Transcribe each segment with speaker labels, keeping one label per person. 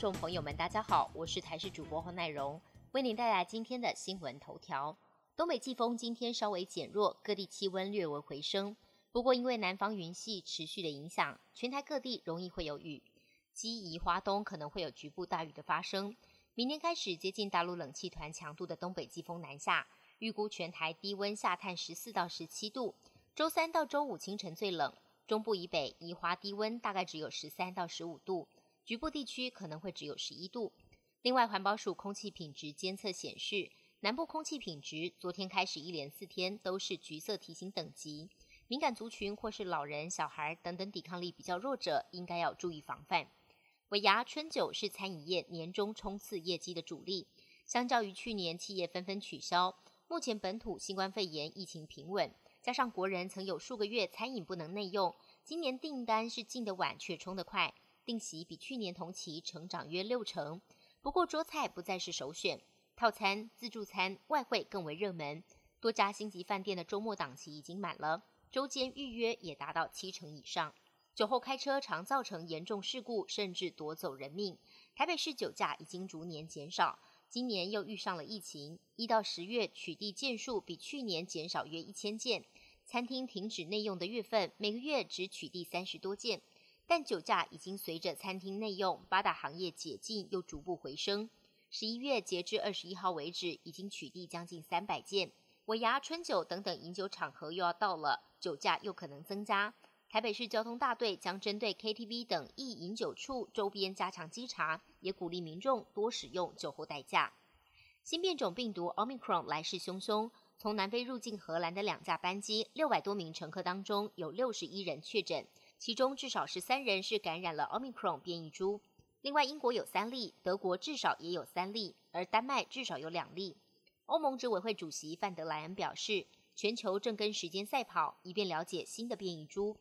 Speaker 1: 众朋友们，大家好，我是台视主播黄乃荣，为您带来今天的新闻头条。东北季风今天稍微减弱，各地气温略微回升。不过，因为南方云系持续的影响，全台各地容易会有雨，基宜花东可能会有局部大雨的发生。明天开始，接近大陆冷气团强度的东北季风南下，预估全台低温下探十四到十七度。周三到周五清晨最冷，中部以北宜花低温大概只有十三到十五度。局部地区可能会只有十一度。另外，环保署空气品质监测显示，南部空气品质昨天开始一连四天都是橘色提醒等级，敏感族群或是老人、小孩等等抵抗力比较弱者，应该要注意防范。尾牙春酒是餐饮业年终冲刺业绩的主力，相较于去年企业纷纷取消，目前本土新冠肺炎疫情平稳，加上国人曾有数个月餐饮不能内用，今年订单是进得晚却冲得快。定席比去年同期成长约六成，不过桌菜不再是首选，套餐、自助餐、外汇更为热门。多家星级饭店的周末档期已经满了，周间预约也达到七成以上。酒后开车常造成严重事故，甚至夺走人命。台北市酒驾已经逐年减少，今年又遇上了疫情，一到十月取缔件数比去年减少约一千件。餐厅停止内用的月份，每个月只取缔三十多件。但酒驾已经随着餐厅内用八大行业解禁又逐步回升。十一月截至二十一号为止，已经取缔将近三百件。尾牙、春酒等等饮酒场合又要到了，酒驾又可能增加。台北市交通大队将针对 KTV 等易饮酒处周边加强稽查，也鼓励民众多使用酒后代驾。新变种病毒 Omicron 来势汹汹，从南非入境荷兰的两架班机，六百多名乘客当中有六十一人确诊。其中至少十三人是感染了奥密克戎变异株，另外英国有三例，德国至少也有三例，而丹麦至少有两例。欧盟执委会主席范德莱恩表示，全球正跟时间赛跑，以便了解新的变异株。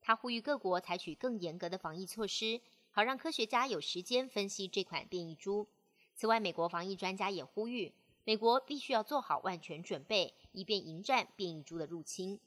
Speaker 1: 他呼吁各国采取更严格的防疫措施，好让科学家有时间分析这款变异株。此外，美国防疫专家也呼吁，美国必须要做好万全准备，以便迎战变异株的入侵。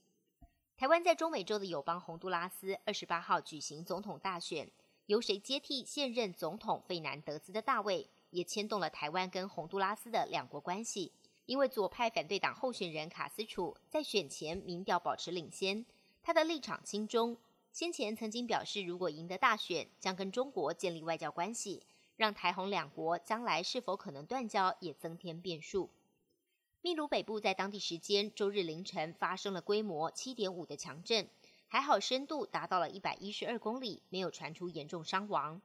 Speaker 1: 台湾在中美洲的友邦洪都拉斯二十八号举行总统大选，由谁接替现任总统费南德兹的大位，也牵动了台湾跟洪都拉斯的两国关系。因为左派反对党候选人卡斯楚在选前民调保持领先，他的立场亲中，先前曾经表示如果赢得大选，将跟中国建立外交关系，让台洪两国将来是否可能断交也增添变数。秘鲁北部在当地时间周日凌晨发生了规模七点五的强震，还好深度达到了一百一十二公里，没有传出严重伤亡。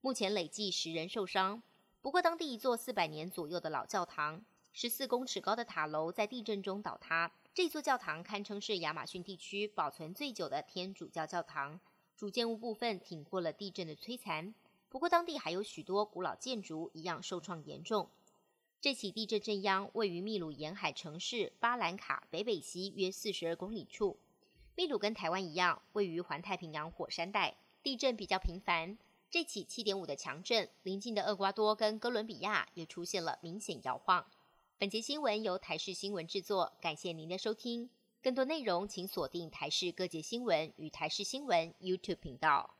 Speaker 1: 目前累计十人受伤。不过，当地一座四百年左右的老教堂，十四公尺高的塔楼在地震中倒塌。这座教堂堪称是亚马逊地区保存最久的天主教教堂，主建物部分挺过了地震的摧残。不过，当地还有许多古老建筑一样受创严重。这起地震震央位于秘鲁沿海城市巴兰卡北北西约四十二公里处。秘鲁跟台湾一样，位于环太平洋火山带，地震比较频繁。这起七点五的强震，邻近的厄瓜多跟哥伦比亚也出现了明显摇晃。本节新闻由台视新闻制作，感谢您的收听。更多内容请锁定台视各界新闻与台视新闻 YouTube 频道。